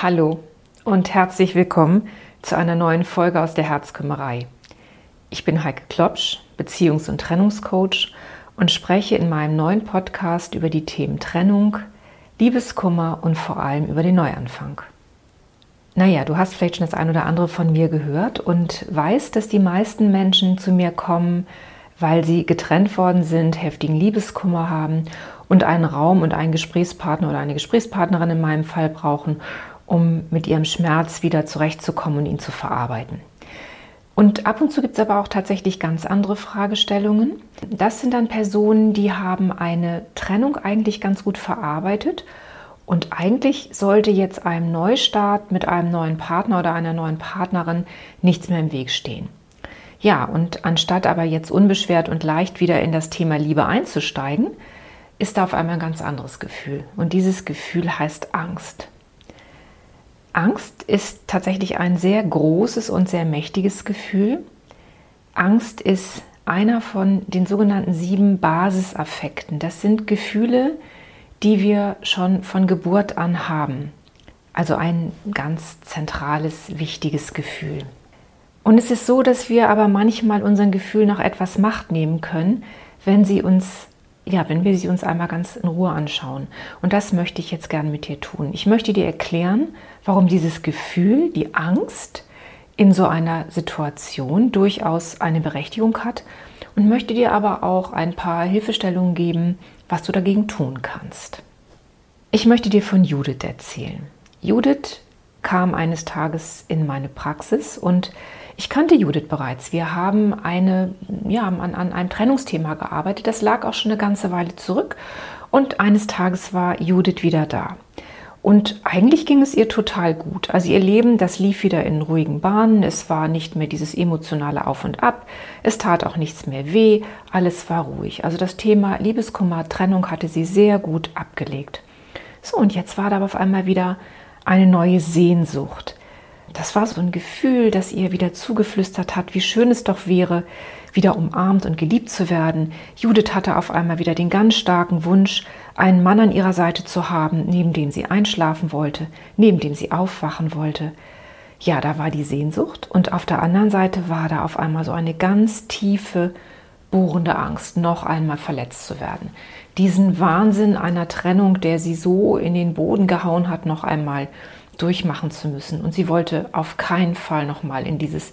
Hallo und herzlich willkommen zu einer neuen Folge aus der Herzkümmerei. Ich bin Heike Klopsch, Beziehungs- und Trennungscoach und spreche in meinem neuen Podcast über die Themen Trennung, Liebeskummer und vor allem über den Neuanfang. Naja, du hast vielleicht schon das ein oder andere von mir gehört und weißt, dass die meisten Menschen zu mir kommen, weil sie getrennt worden sind, heftigen Liebeskummer haben und einen Raum und einen Gesprächspartner oder eine Gesprächspartnerin in meinem Fall brauchen, um mit ihrem Schmerz wieder zurechtzukommen und ihn zu verarbeiten. Und ab und zu gibt es aber auch tatsächlich ganz andere Fragestellungen. Das sind dann Personen, die haben eine Trennung eigentlich ganz gut verarbeitet und eigentlich sollte jetzt einem Neustart mit einem neuen Partner oder einer neuen Partnerin nichts mehr im Weg stehen. Ja, und anstatt aber jetzt unbeschwert und leicht wieder in das Thema Liebe einzusteigen, ist da auf einmal ein ganz anderes Gefühl. Und dieses Gefühl heißt Angst. Angst ist tatsächlich ein sehr großes und sehr mächtiges Gefühl. Angst ist einer von den sogenannten sieben Basisaffekten. Das sind Gefühle, die wir schon von Geburt an haben. Also ein ganz zentrales, wichtiges Gefühl. Und es ist so, dass wir aber manchmal unseren Gefühl noch etwas Macht nehmen können, wenn sie uns ja, wenn wir sie uns einmal ganz in Ruhe anschauen. Und das möchte ich jetzt gern mit dir tun. Ich möchte dir erklären, warum dieses Gefühl, die Angst in so einer Situation durchaus eine Berechtigung hat und möchte dir aber auch ein paar Hilfestellungen geben, was du dagegen tun kannst. Ich möchte dir von Judith erzählen. Judith kam eines Tages in meine Praxis und ich kannte Judith bereits. Wir haben eine, ja, an, an einem Trennungsthema gearbeitet. Das lag auch schon eine ganze Weile zurück. Und eines Tages war Judith wieder da. Und eigentlich ging es ihr total gut. Also ihr Leben, das lief wieder in ruhigen Bahnen. Es war nicht mehr dieses emotionale Auf und Ab. Es tat auch nichts mehr weh. Alles war ruhig. Also das Thema Liebeskummer, Trennung hatte sie sehr gut abgelegt. So, und jetzt war da auf einmal wieder eine neue Sehnsucht. Das war so ein Gefühl, das ihr wieder zugeflüstert hat, wie schön es doch wäre, wieder umarmt und geliebt zu werden. Judith hatte auf einmal wieder den ganz starken Wunsch, einen Mann an ihrer Seite zu haben, neben dem sie einschlafen wollte, neben dem sie aufwachen wollte. Ja, da war die Sehnsucht und auf der anderen Seite war da auf einmal so eine ganz tiefe, bohrende Angst, noch einmal verletzt zu werden. Diesen Wahnsinn einer Trennung, der sie so in den Boden gehauen hat, noch einmal durchmachen zu müssen. Und sie wollte auf keinen Fall nochmal in dieses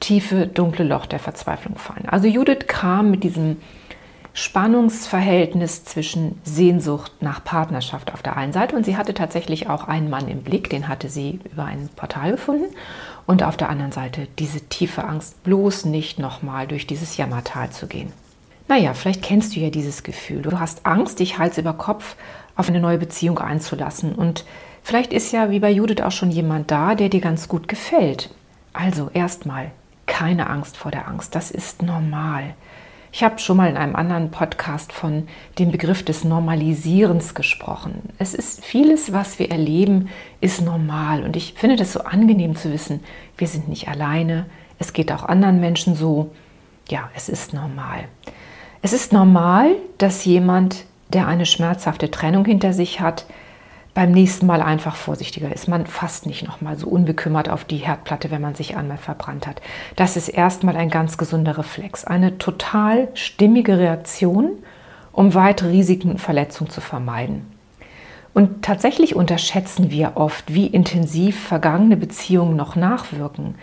tiefe, dunkle Loch der Verzweiflung fallen. Also Judith kam mit diesem Spannungsverhältnis zwischen Sehnsucht nach Partnerschaft auf der einen Seite und sie hatte tatsächlich auch einen Mann im Blick, den hatte sie über ein Portal gefunden und auf der anderen Seite diese tiefe Angst, bloß nicht nochmal durch dieses Jammertal zu gehen. Naja, vielleicht kennst du ja dieses Gefühl. Du hast Angst, dich Hals über Kopf auf eine neue Beziehung einzulassen und Vielleicht ist ja wie bei Judith auch schon jemand da, der dir ganz gut gefällt. Also erstmal keine Angst vor der Angst, das ist normal. Ich habe schon mal in einem anderen Podcast von dem Begriff des Normalisierens gesprochen. Es ist vieles, was wir erleben, ist normal und ich finde das so angenehm zu wissen, wir sind nicht alleine, es geht auch anderen Menschen so. Ja, es ist normal. Es ist normal, dass jemand, der eine schmerzhafte Trennung hinter sich hat, beim nächsten Mal einfach vorsichtiger ist. Man fasst nicht nochmal so unbekümmert auf die Herdplatte, wenn man sich einmal verbrannt hat. Das ist erstmal ein ganz gesunder Reflex. Eine total stimmige Reaktion, um weitere Risiken und Verletzungen zu vermeiden. Und tatsächlich unterschätzen wir oft, wie intensiv vergangene Beziehungen noch nachwirken.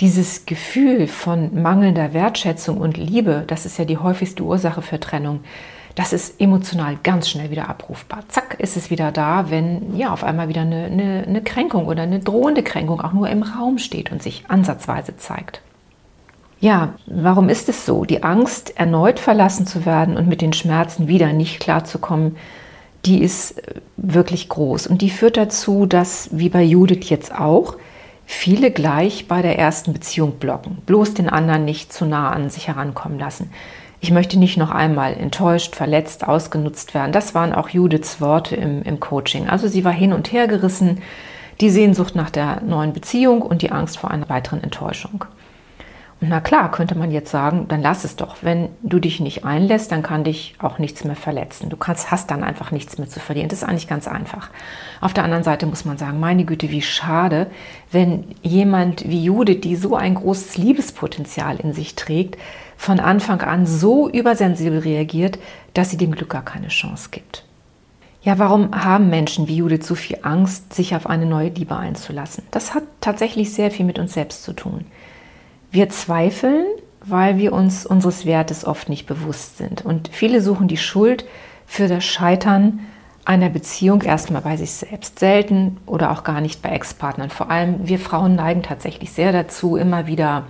Dieses Gefühl von mangelnder Wertschätzung und Liebe, das ist ja die häufigste Ursache für Trennung, das ist emotional ganz schnell wieder abrufbar. Zack, ist es wieder da, wenn ja auf einmal wieder eine, eine, eine Kränkung oder eine drohende Kränkung auch nur im Raum steht und sich ansatzweise zeigt. Ja, warum ist es so? Die Angst, erneut verlassen zu werden und mit den Schmerzen wieder nicht klarzukommen, die ist äh, wirklich groß. Und die führt dazu, dass, wie bei Judith jetzt auch, viele gleich bei der ersten Beziehung blocken, bloß den anderen nicht zu nah an sich herankommen lassen. Ich möchte nicht noch einmal enttäuscht, verletzt, ausgenutzt werden. Das waren auch Judiths Worte im, im Coaching. Also sie war hin und her gerissen, die Sehnsucht nach der neuen Beziehung und die Angst vor einer weiteren Enttäuschung. Na klar, könnte man jetzt sagen, dann lass es doch. Wenn du dich nicht einlässt, dann kann dich auch nichts mehr verletzen. Du kannst, hast dann einfach nichts mehr zu verlieren. Das ist eigentlich ganz einfach. Auf der anderen Seite muss man sagen, meine Güte, wie schade, wenn jemand wie Judith, die so ein großes Liebespotenzial in sich trägt, von Anfang an so übersensibel reagiert, dass sie dem Glück gar keine Chance gibt. Ja, warum haben Menschen wie Judith so viel Angst, sich auf eine neue Liebe einzulassen? Das hat tatsächlich sehr viel mit uns selbst zu tun. Wir zweifeln, weil wir uns unseres Wertes oft nicht bewusst sind. Und viele suchen die Schuld für das Scheitern einer Beziehung erstmal bei sich selbst. Selten oder auch gar nicht bei Ex-Partnern. Vor allem wir Frauen neigen tatsächlich sehr dazu, immer wieder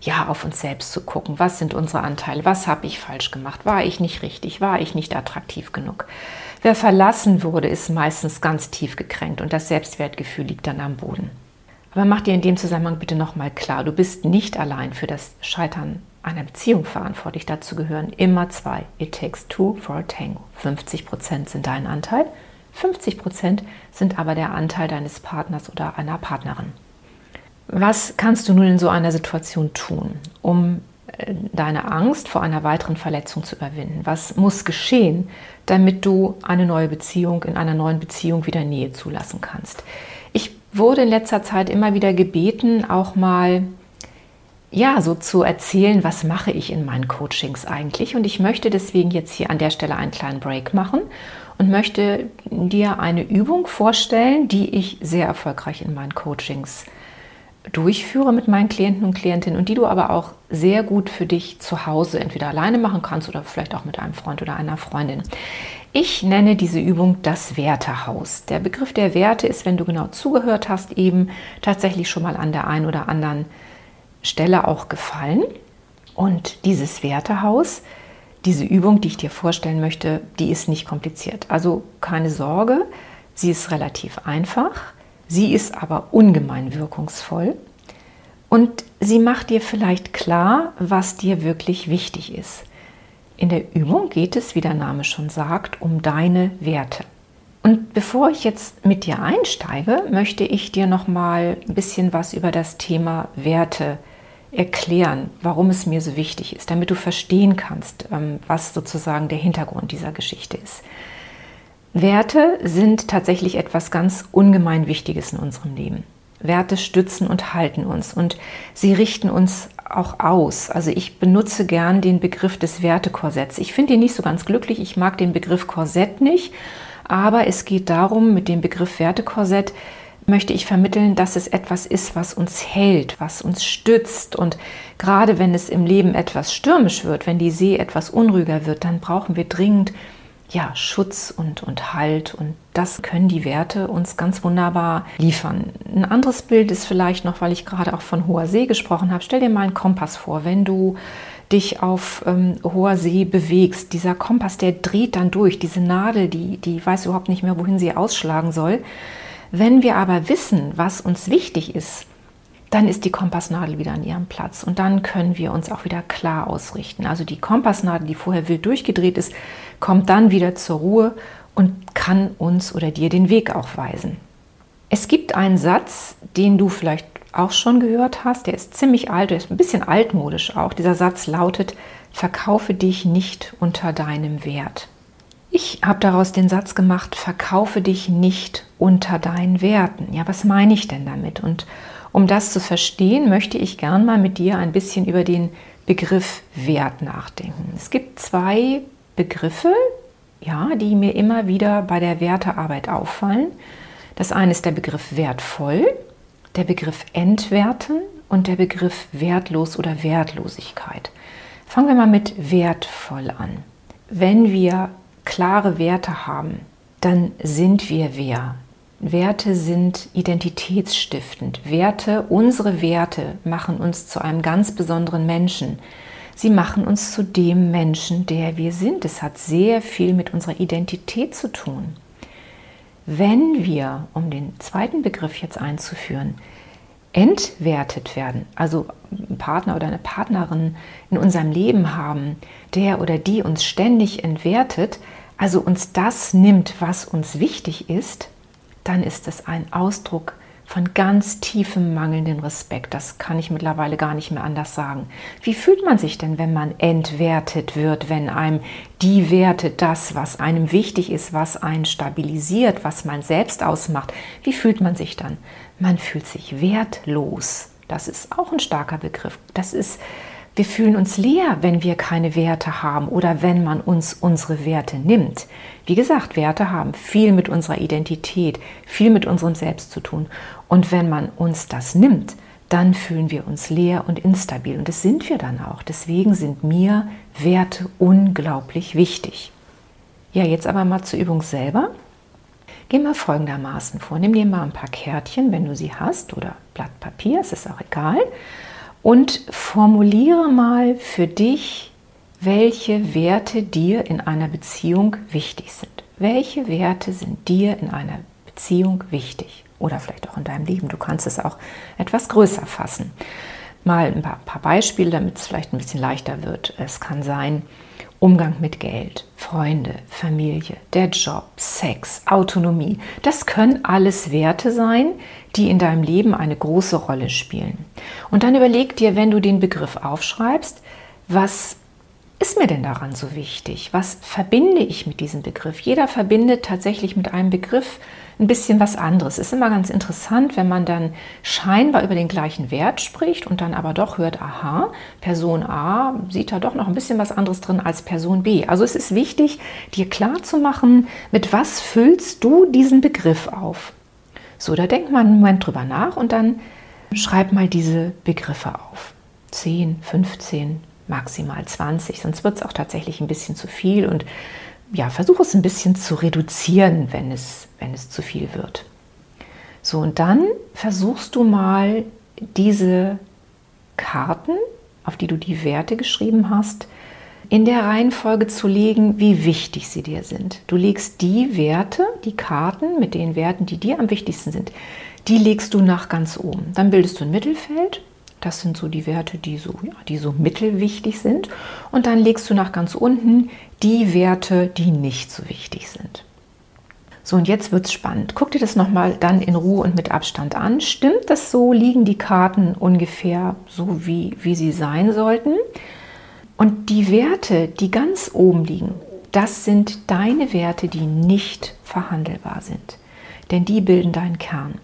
ja, auf uns selbst zu gucken. Was sind unsere Anteile? Was habe ich falsch gemacht? War ich nicht richtig? War ich nicht attraktiv genug? Wer verlassen wurde, ist meistens ganz tief gekränkt und das Selbstwertgefühl liegt dann am Boden. Aber mach dir in dem Zusammenhang bitte nochmal klar, du bist nicht allein für das Scheitern einer Beziehung verantwortlich. Dazu gehören immer zwei. It takes two for a tango. 50% sind dein Anteil, 50% sind aber der Anteil deines Partners oder einer Partnerin. Was kannst du nun in so einer Situation tun, um äh, deine Angst vor einer weiteren Verletzung zu überwinden? Was muss geschehen, damit du eine neue Beziehung in einer neuen Beziehung wieder Nähe zulassen kannst? Wurde in letzter Zeit immer wieder gebeten, auch mal ja, so zu erzählen, was mache ich in meinen Coachings eigentlich. Und ich möchte deswegen jetzt hier an der Stelle einen kleinen Break machen und möchte dir eine Übung vorstellen, die ich sehr erfolgreich in meinen Coachings durchführe mit meinen Klienten und Klientinnen und die du aber auch sehr gut für dich zu Hause entweder alleine machen kannst oder vielleicht auch mit einem Freund oder einer Freundin. Ich nenne diese Übung das Wertehaus. Der Begriff der Werte ist, wenn du genau zugehört hast, eben tatsächlich schon mal an der einen oder anderen Stelle auch gefallen. Und dieses Wertehaus, diese Übung, die ich dir vorstellen möchte, die ist nicht kompliziert. Also keine Sorge, sie ist relativ einfach, sie ist aber ungemein wirkungsvoll und sie macht dir vielleicht klar, was dir wirklich wichtig ist. In der Übung geht es, wie der Name schon sagt, um deine Werte. Und bevor ich jetzt mit dir einsteige, möchte ich dir noch mal ein bisschen was über das Thema Werte erklären, warum es mir so wichtig ist, damit du verstehen kannst, ähm, was sozusagen der Hintergrund dieser Geschichte ist. Werte sind tatsächlich etwas ganz ungemein Wichtiges in unserem Leben. Werte stützen und halten uns und sie richten uns auch aus. Also ich benutze gern den Begriff des Wertekorsetts. Ich finde ihn nicht so ganz glücklich. Ich mag den Begriff Korsett nicht. Aber es geht darum, mit dem Begriff Wertekorsett möchte ich vermitteln, dass es etwas ist, was uns hält, was uns stützt. Und gerade wenn es im Leben etwas stürmisch wird, wenn die See etwas unruhiger wird, dann brauchen wir dringend ja, Schutz und, und Halt. Und das können die Werte uns ganz wunderbar liefern. Ein anderes Bild ist vielleicht noch, weil ich gerade auch von hoher See gesprochen habe. Stell dir mal einen Kompass vor, wenn du dich auf ähm, hoher See bewegst. Dieser Kompass, der dreht dann durch. Diese Nadel, die, die weiß überhaupt nicht mehr, wohin sie ausschlagen soll. Wenn wir aber wissen, was uns wichtig ist, dann ist die Kompassnadel wieder an ihrem Platz und dann können wir uns auch wieder klar ausrichten. Also die Kompassnadel, die vorher wild durchgedreht ist, kommt dann wieder zur Ruhe und kann uns oder dir den Weg auch weisen. Es gibt einen Satz, den du vielleicht auch schon gehört hast, der ist ziemlich alt, der ist ein bisschen altmodisch auch. Dieser Satz lautet, verkaufe dich nicht unter deinem Wert. Ich habe daraus den Satz gemacht, verkaufe dich nicht unter deinen Werten. Ja, was meine ich denn damit? Und um das zu verstehen, möchte ich gern mal mit dir ein bisschen über den Begriff Wert nachdenken. Es gibt zwei Begriffe, ja, die mir immer wieder bei der Wertearbeit auffallen. Das eine ist der Begriff wertvoll, der Begriff entwerten und der Begriff wertlos oder Wertlosigkeit. Fangen wir mal mit wertvoll an. Wenn wir klare Werte haben, dann sind wir wer. Werte sind identitätsstiftend. Werte, unsere Werte machen uns zu einem ganz besonderen Menschen. Sie machen uns zu dem Menschen, der wir sind. Es hat sehr viel mit unserer Identität zu tun. Wenn wir, um den zweiten Begriff jetzt einzuführen, entwertet werden, also einen Partner oder eine Partnerin in unserem Leben haben, der oder die uns ständig entwertet, also uns das nimmt, was uns wichtig ist, dann ist es ein Ausdruck von ganz tiefem mangelnden Respekt. Das kann ich mittlerweile gar nicht mehr anders sagen. Wie fühlt man sich denn, wenn man entwertet wird, wenn einem die Werte, das, was einem wichtig ist, was einen stabilisiert, was man selbst ausmacht, wie fühlt man sich dann? Man fühlt sich wertlos. Das ist auch ein starker Begriff. Das ist wir fühlen uns leer, wenn wir keine Werte haben oder wenn man uns unsere Werte nimmt. Wie gesagt, Werte haben viel mit unserer Identität, viel mit unserem Selbst zu tun. Und wenn man uns das nimmt, dann fühlen wir uns leer und instabil. Und das sind wir dann auch. Deswegen sind mir Werte unglaublich wichtig. Ja, jetzt aber mal zur Übung selber. Geh mal folgendermaßen vor. Nimm dir mal ein paar Kärtchen, wenn du sie hast, oder Blatt Papier, es ist auch egal und formuliere mal für dich, welche Werte dir in einer Beziehung wichtig sind. Welche Werte sind dir in einer Beziehung wichtig? Oder vielleicht auch in deinem Leben. Du kannst es auch etwas größer fassen. Mal ein paar, paar Beispiele, damit es vielleicht ein bisschen leichter wird. Es kann sein, Umgang mit Geld, Freunde, Familie, der Job, Sex, Autonomie. Das können alles Werte sein, die in deinem Leben eine große Rolle spielen. Und dann überleg dir, wenn du den Begriff aufschreibst, was ist mir denn daran so wichtig? Was verbinde ich mit diesem Begriff? Jeder verbindet tatsächlich mit einem Begriff ein bisschen was anderes. Ist immer ganz interessant, wenn man dann scheinbar über den gleichen Wert spricht und dann aber doch hört, aha, Person A sieht da doch noch ein bisschen was anderes drin als Person B. Also es ist wichtig, dir klar zu machen, mit was füllst du diesen Begriff auf. So, da denkt man einen Moment drüber nach und dann schreib mal diese Begriffe auf. 10, 15, maximal 20, sonst wird es auch tatsächlich ein bisschen zu viel und ja, versuche es ein bisschen zu reduzieren, wenn es, wenn es zu viel wird. So, und dann versuchst du mal diese Karten, auf die du die Werte geschrieben hast, in der Reihenfolge zu legen, wie wichtig sie dir sind. Du legst die Werte, die Karten mit den Werten, die dir am wichtigsten sind, die legst du nach ganz oben. Dann bildest du ein Mittelfeld das sind so die Werte, die so, ja, die so mittelwichtig sind. Und dann legst du nach ganz unten die Werte, die nicht so wichtig sind. So, und jetzt wird es spannend. Guck dir das nochmal dann in Ruhe und mit Abstand an. Stimmt das so? Liegen die Karten ungefähr so, wie, wie sie sein sollten? Und die Werte, die ganz oben liegen, das sind deine Werte, die nicht verhandelbar sind. Denn die bilden deinen Kern.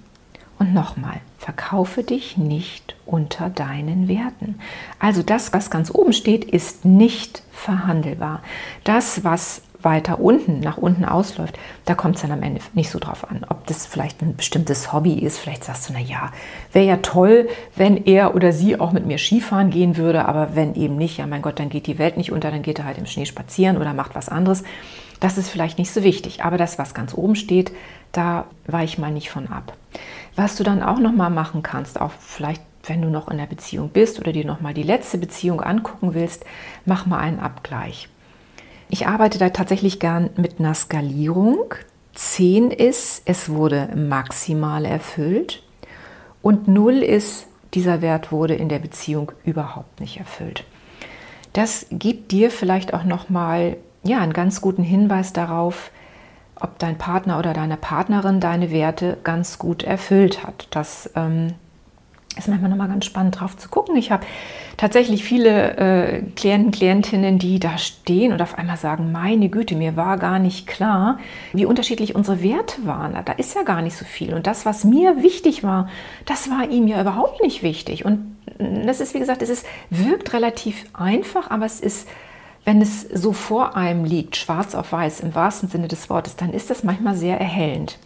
Und nochmal, verkaufe dich nicht unter deinen Werten. Also das, was ganz oben steht, ist nicht verhandelbar. Das, was weiter unten, nach unten ausläuft, da kommt es dann am Ende nicht so drauf an. Ob das vielleicht ein bestimmtes Hobby ist, vielleicht sagst du, na ja, wäre ja toll, wenn er oder sie auch mit mir Skifahren gehen würde, aber wenn eben nicht, ja mein Gott, dann geht die Welt nicht unter, dann geht er halt im Schnee spazieren oder macht was anderes. Das ist vielleicht nicht so wichtig, aber das, was ganz oben steht, da weich mal nicht von ab. Was du dann auch noch mal machen kannst, auch vielleicht wenn du noch in der Beziehung bist oder dir noch mal die letzte Beziehung angucken willst, mach mal einen Abgleich. Ich arbeite da tatsächlich gern mit einer Skalierung. 10 ist, es wurde maximal erfüllt und 0 ist, dieser Wert wurde in der Beziehung überhaupt nicht erfüllt. Das gibt dir vielleicht auch noch mal ja, einen ganz guten Hinweis darauf, ob dein Partner oder deine Partnerin deine Werte ganz gut erfüllt hat. Das ähm, ist manchmal nochmal ganz spannend drauf zu gucken. Ich habe tatsächlich viele äh, Klienten, Klientinnen, die da stehen und auf einmal sagen, meine Güte, mir war gar nicht klar, wie unterschiedlich unsere Werte waren. Da ist ja gar nicht so viel. Und das, was mir wichtig war, das war ihm ja überhaupt nicht wichtig. Und das ist, wie gesagt, es ist, wirkt relativ einfach, aber es ist wenn es so vor einem liegt, schwarz auf weiß im wahrsten Sinne des Wortes, dann ist das manchmal sehr erhellend.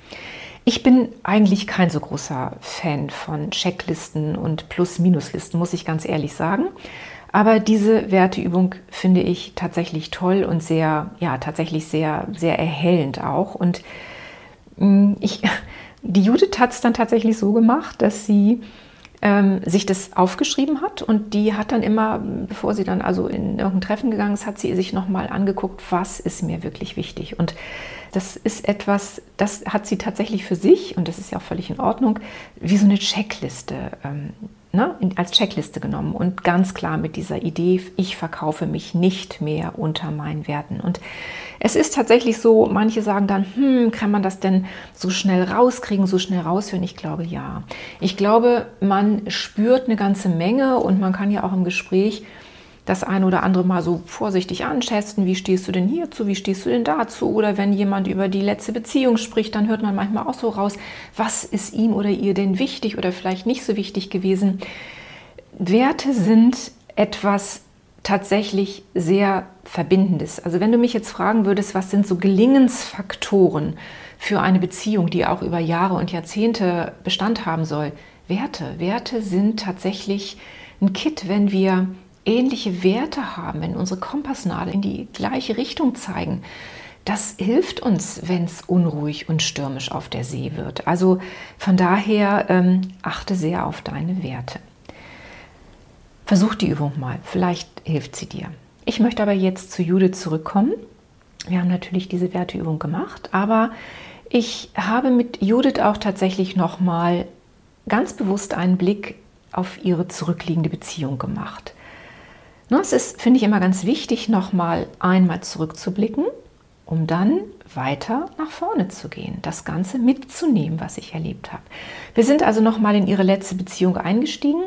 Ich bin eigentlich kein so großer Fan von Checklisten und Plus-Minus-Listen, muss ich ganz ehrlich sagen. Aber diese Werteübung finde ich tatsächlich toll und sehr, ja, tatsächlich sehr, sehr erhellend auch. Und mm, ich, die Judith hat es dann tatsächlich so gemacht, dass sie ähm, sich das aufgeschrieben hat und die hat dann immer, bevor sie dann also in irgendein Treffen gegangen ist, hat sie sich nochmal angeguckt, was ist mir wirklich wichtig. Und das ist etwas, das hat sie tatsächlich für sich, und das ist ja auch völlig in Ordnung, wie so eine Checkliste ähm, ne, als Checkliste genommen und ganz klar mit dieser Idee, ich verkaufe mich nicht mehr unter meinen Werten. Und es ist tatsächlich so, manche sagen dann, hm, kann man das denn so schnell rauskriegen, so schnell raushören? Ich glaube ja. Ich glaube, man spürt eine ganze Menge und man kann ja auch im Gespräch das ein oder andere mal so vorsichtig anschätzen, wie stehst du denn hierzu, wie stehst du denn dazu? Oder wenn jemand über die letzte Beziehung spricht, dann hört man manchmal auch so raus, was ist ihm oder ihr denn wichtig oder vielleicht nicht so wichtig gewesen. Werte sind etwas tatsächlich sehr Verbindendes. Also wenn du mich jetzt fragen würdest, was sind so Gelingensfaktoren für eine Beziehung, die auch über Jahre und Jahrzehnte Bestand haben soll, Werte. Werte sind tatsächlich ein Kit, wenn wir ähnliche Werte haben, wenn unsere Kompassnadel in die gleiche Richtung zeigen, das hilft uns, wenn es unruhig und stürmisch auf der See wird. Also von daher ähm, achte sehr auf deine Werte. Versuch die Übung mal, vielleicht hilft sie dir. Ich möchte aber jetzt zu Judith zurückkommen. Wir haben natürlich diese Werteübung gemacht, aber ich habe mit Judith auch tatsächlich noch mal ganz bewusst einen Blick auf ihre zurückliegende Beziehung gemacht. Ne, es ist, finde ich, immer ganz wichtig, nochmal einmal zurückzublicken, um dann weiter nach vorne zu gehen, das Ganze mitzunehmen, was ich erlebt habe. Wir sind also nochmal in ihre letzte Beziehung eingestiegen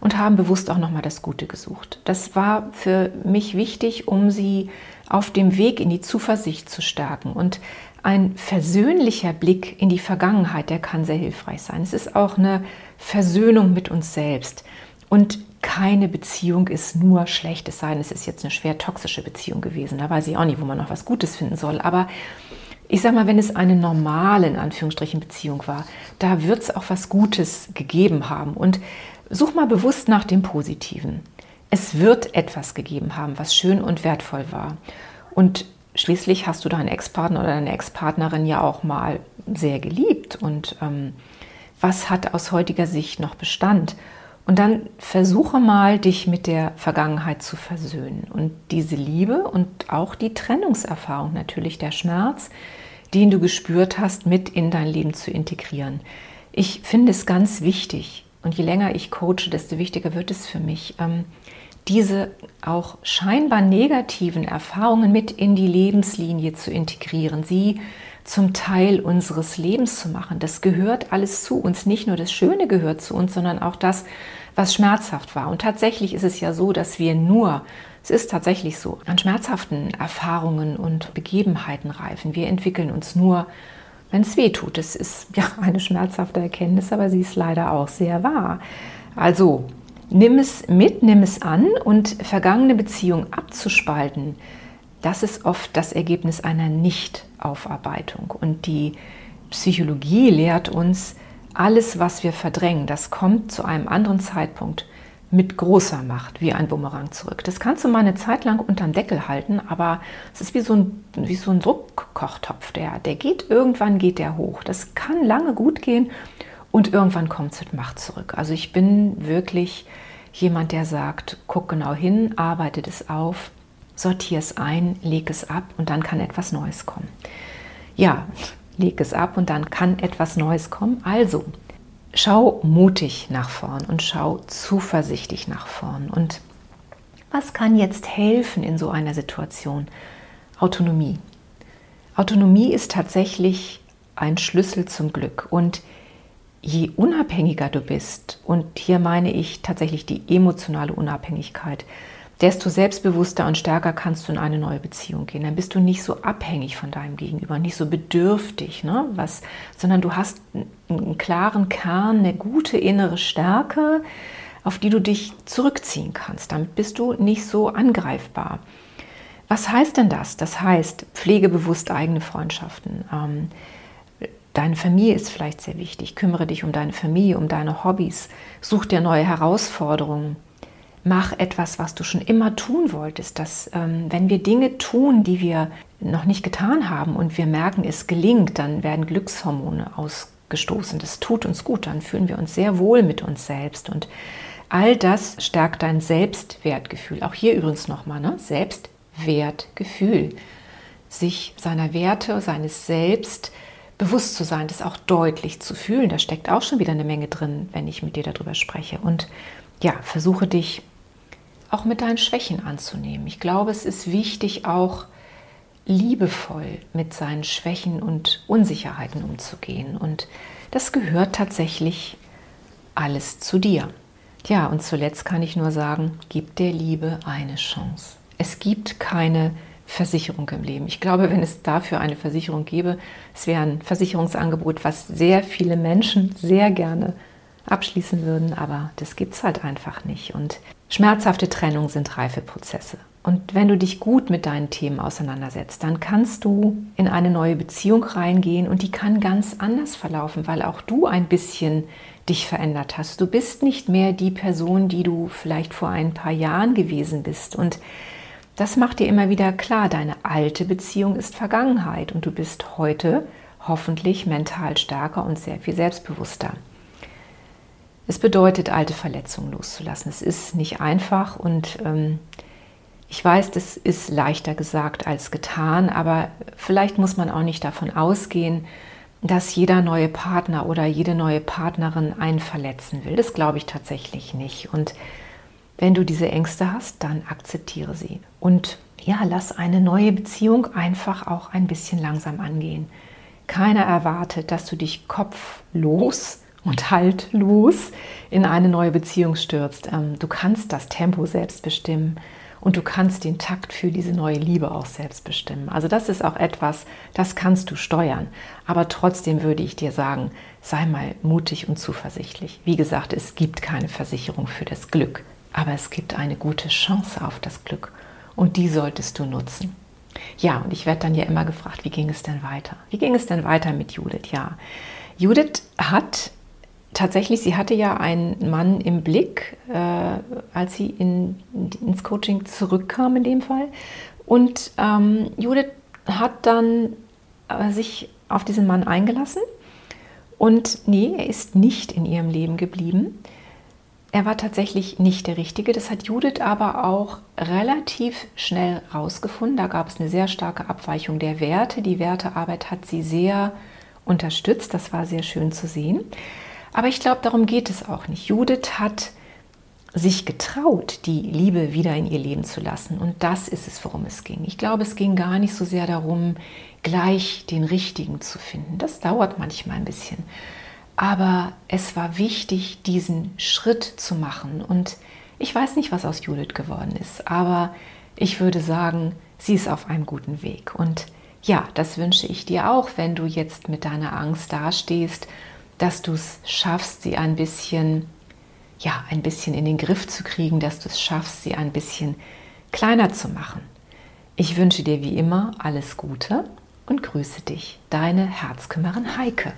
und haben bewusst auch nochmal das Gute gesucht. Das war für mich wichtig, um sie auf dem Weg in die Zuversicht zu stärken. Und ein versöhnlicher Blick in die Vergangenheit, der kann sehr hilfreich sein. Es ist auch eine Versöhnung mit uns selbst. Und keine Beziehung ist nur schlecht, es sei denn, es ist jetzt eine schwer toxische Beziehung gewesen. Da weiß ich auch nicht, wo man noch was Gutes finden soll. Aber ich sag mal, wenn es eine normale, in Anführungsstrichen, Beziehung war, da wird es auch was Gutes gegeben haben. Und such mal bewusst nach dem Positiven. Es wird etwas gegeben haben, was schön und wertvoll war. Und schließlich hast du deinen Ex-Partner oder deine Ex-Partnerin ja auch mal sehr geliebt. Und ähm, was hat aus heutiger Sicht noch Bestand? Und dann versuche mal, dich mit der Vergangenheit zu versöhnen und diese Liebe und auch die Trennungserfahrung, natürlich der Schmerz, den du gespürt hast, mit in dein Leben zu integrieren. Ich finde es ganz wichtig und je länger ich coache, desto wichtiger wird es für mich, ähm, diese auch scheinbar negativen Erfahrungen mit in die Lebenslinie zu integrieren, sie zum Teil unseres Lebens zu machen. Das gehört alles zu uns. Nicht nur das Schöne gehört zu uns, sondern auch das, was schmerzhaft war. Und tatsächlich ist es ja so, dass wir nur, es ist tatsächlich so, an schmerzhaften Erfahrungen und Begebenheiten reifen. Wir entwickeln uns nur, wenn es weh tut. Es ist ja eine schmerzhafte Erkenntnis, aber sie ist leider auch sehr wahr. Also nimm es mit, nimm es an und vergangene Beziehungen abzuspalten, das ist oft das Ergebnis einer Nicht-Aufarbeitung. Und die Psychologie lehrt uns, alles, was wir verdrängen, das kommt zu einem anderen Zeitpunkt mit großer Macht wie ein Bumerang zurück. Das kannst du mal eine Zeit lang unterm Deckel halten, aber es ist wie so ein, wie so ein Druckkochtopf. Der, der geht, irgendwann geht der hoch. Das kann lange gut gehen und irgendwann kommt es mit Macht zurück. Also ich bin wirklich jemand, der sagt, guck genau hin, arbeitet es auf, sortier es ein, leg es ab und dann kann etwas Neues kommen. Ja, leg es ab und dann kann etwas Neues kommen. Also, schau mutig nach vorn und schau zuversichtlich nach vorn. Und was kann jetzt helfen in so einer Situation? Autonomie. Autonomie ist tatsächlich ein Schlüssel zum Glück. Und je unabhängiger du bist, und hier meine ich tatsächlich die emotionale Unabhängigkeit, desto selbstbewusster und stärker kannst du in eine neue Beziehung gehen. Dann bist du nicht so abhängig von deinem Gegenüber, nicht so bedürftig, ne? Was, sondern du hast einen klaren Kern, eine gute innere Stärke, auf die du dich zurückziehen kannst. Damit bist du nicht so angreifbar. Was heißt denn das? Das heißt, pflege bewusst eigene Freundschaften. Ähm, deine Familie ist vielleicht sehr wichtig. Kümmere dich um deine Familie, um deine Hobbys. Such dir neue Herausforderungen mach etwas, was du schon immer tun wolltest. Dass, ähm, wenn wir Dinge tun, die wir noch nicht getan haben und wir merken, es gelingt, dann werden Glückshormone ausgestoßen. Das tut uns gut, dann fühlen wir uns sehr wohl mit uns selbst. Und all das stärkt dein Selbstwertgefühl. Auch hier übrigens nochmal, ne? Selbstwertgefühl. Sich seiner Werte, seines Selbst bewusst zu sein, das auch deutlich zu fühlen. Da steckt auch schon wieder eine Menge drin, wenn ich mit dir darüber spreche. Und ja, versuche dich auch mit deinen Schwächen anzunehmen. Ich glaube, es ist wichtig, auch liebevoll mit seinen Schwächen und Unsicherheiten umzugehen. Und das gehört tatsächlich alles zu dir. Ja, und zuletzt kann ich nur sagen, gib der Liebe eine Chance. Es gibt keine Versicherung im Leben. Ich glaube, wenn es dafür eine Versicherung gäbe, es wäre ein Versicherungsangebot, was sehr viele Menschen sehr gerne abschließen würden, aber das gibt es halt einfach nicht. Und schmerzhafte Trennungen sind reife Prozesse. Und wenn du dich gut mit deinen Themen auseinandersetzt, dann kannst du in eine neue Beziehung reingehen und die kann ganz anders verlaufen, weil auch du ein bisschen dich verändert hast. Du bist nicht mehr die Person, die du vielleicht vor ein paar Jahren gewesen bist. Und das macht dir immer wieder klar, deine alte Beziehung ist Vergangenheit und du bist heute hoffentlich mental stärker und sehr viel selbstbewusster. Es bedeutet, alte Verletzungen loszulassen. Es ist nicht einfach und ähm, ich weiß, das ist leichter gesagt als getan, aber vielleicht muss man auch nicht davon ausgehen, dass jeder neue Partner oder jede neue Partnerin einen verletzen will. Das glaube ich tatsächlich nicht. Und wenn du diese Ängste hast, dann akzeptiere sie. Und ja, lass eine neue Beziehung einfach auch ein bisschen langsam angehen. Keiner erwartet, dass du dich kopflos und haltlos in eine neue Beziehung stürzt. Ähm, du kannst das Tempo selbst bestimmen und du kannst den Takt für diese neue Liebe auch selbst bestimmen. Also das ist auch etwas, das kannst du steuern. Aber trotzdem würde ich dir sagen, sei mal mutig und zuversichtlich. Wie gesagt, es gibt keine Versicherung für das Glück. Aber es gibt eine gute Chance auf das Glück und die solltest du nutzen. Ja, und ich werde dann ja immer gefragt, wie ging es denn weiter? Wie ging es denn weiter mit Judith? Ja, Judith hat tatsächlich, sie hatte ja einen Mann im Blick, äh, als sie in, ins Coaching zurückkam in dem Fall. Und ähm, Judith hat dann äh, sich auf diesen Mann eingelassen. Und nee, er ist nicht in ihrem Leben geblieben er war tatsächlich nicht der Richtige. Das hat Judith aber auch relativ schnell rausgefunden. Da gab es eine sehr starke Abweichung der Werte. Die Wertearbeit hat sie sehr unterstützt. Das war sehr schön zu sehen. Aber ich glaube, darum geht es auch nicht. Judith hat sich getraut, die Liebe wieder in ihr Leben zu lassen. Und das ist es, worum es ging. Ich glaube, es ging gar nicht so sehr darum, gleich den Richtigen zu finden. Das dauert manchmal ein bisschen. Aber es war wichtig, diesen Schritt zu machen. Und ich weiß nicht, was aus Judith geworden ist, aber ich würde sagen, sie ist auf einem guten Weg. Und ja, das wünsche ich dir auch, wenn du jetzt mit deiner Angst dastehst, dass du es schaffst, sie ein bisschen, ja, ein bisschen in den Griff zu kriegen, dass du es schaffst, sie ein bisschen kleiner zu machen. Ich wünsche dir wie immer alles Gute und grüße dich, deine Herzkümmerin Heike.